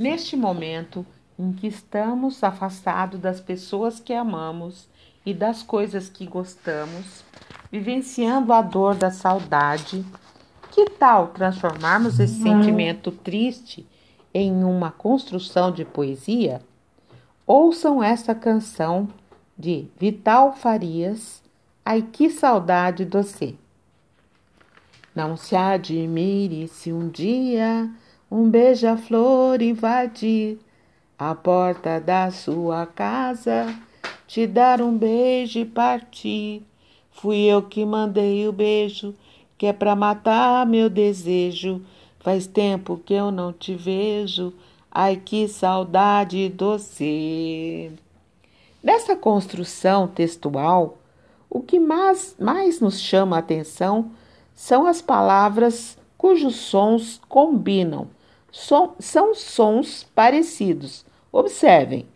Neste momento em que estamos afastados das pessoas que amamos e das coisas que gostamos, vivenciando a dor da saudade, que tal transformarmos esse sentimento triste em uma construção de poesia? Ouçam esta canção de Vital Farias, Ai que saudade doce. Não se admire se um dia um beija-flor invadir a porta da sua casa, te dar um beijo e partir. Fui eu que mandei o beijo, que é pra matar meu desejo. Faz tempo que eu não te vejo, ai que saudade doce. Nessa construção textual, o que mais, mais nos chama a atenção são as palavras cujos sons combinam Som, são sons parecidos. Observem: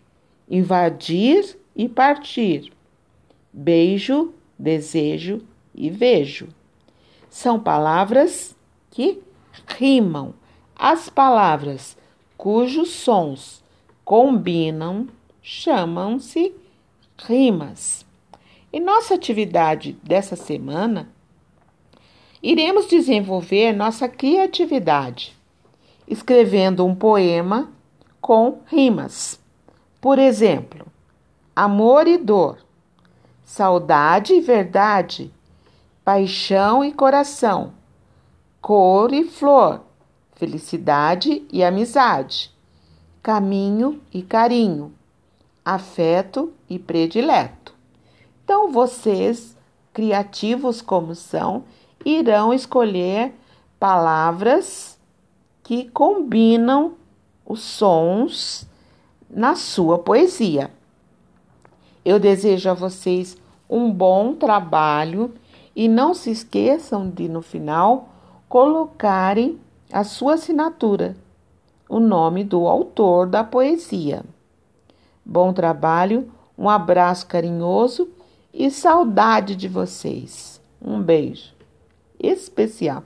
invadir e partir, beijo, desejo e vejo. São palavras que rimam. As palavras cujos sons combinam chamam-se rimas. Em nossa atividade dessa semana, iremos desenvolver nossa criatividade escrevendo um poema com rimas. Por exemplo, amor e dor, saudade e verdade, paixão e coração, cor e flor, felicidade e amizade, caminho e carinho, afeto e predileto. Então, vocês, criativos como são, irão escolher palavras que combinam os sons na sua poesia. Eu desejo a vocês um bom trabalho e não se esqueçam de, no final, colocarem a sua assinatura, o nome do autor da poesia. Bom trabalho, um abraço carinhoso e saudade de vocês. Um beijo especial.